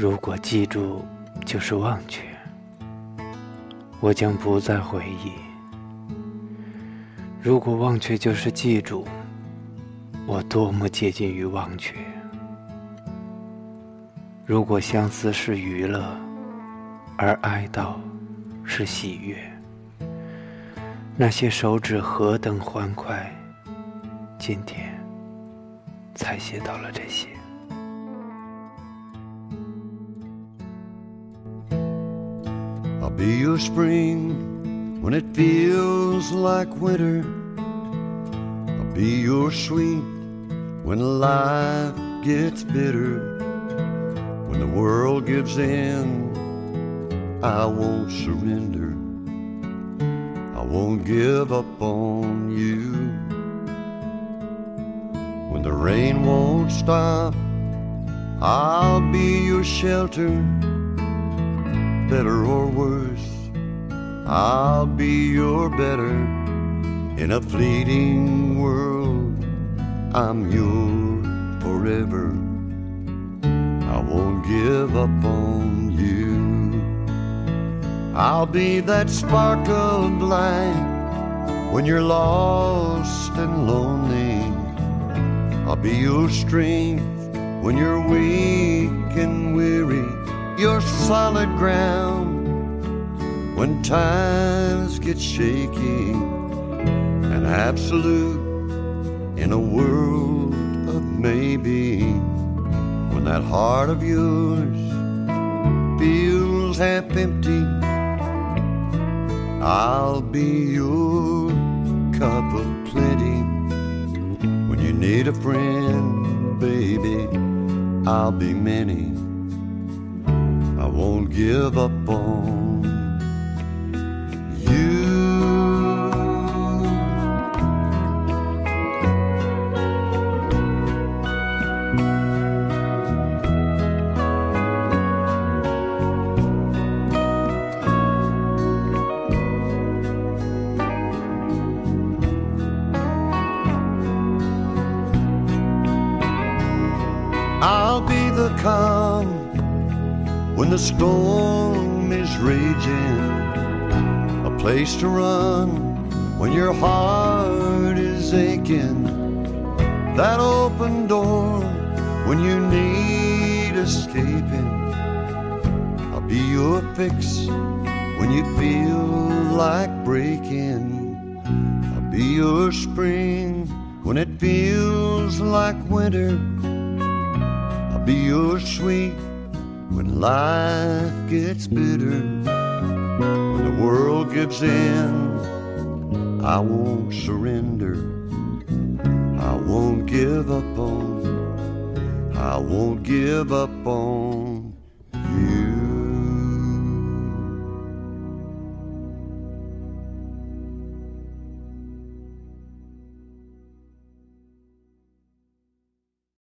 如果记住就是忘却，我将不再回忆；如果忘却就是记住，我多么接近于忘却。如果相思是娱乐，而哀悼是喜悦，那些手指何等欢快，今天才写到了这些。I'll be your spring when it feels like winter. I'll be your sweet when life gets bitter. When the world gives in, I won't surrender. I won't give up on you. When the rain won't stop, I'll be your shelter. Better or worse, I'll be your better. In a fleeting world, I'm yours forever. I won't give up on you. I'll be that spark of light when you're lost and lonely. I'll be your strength when you're weak solid ground when times get shaky. And absolute in a world of maybe when that heart of yours feels half empty, I'll be your cup of plenty. When you need a friend, baby, I'll be many. Won't give up on you. I'll be the calm when the storm is raging, a place to run when your heart is aching, that open door when you need escaping. I'll be your fix when you feel like breaking. I'll be your spring when it feels like winter. I'll be your sweet when life gets bitter. When the world gives in, I won't surrender. I won't give up on. I won't give up on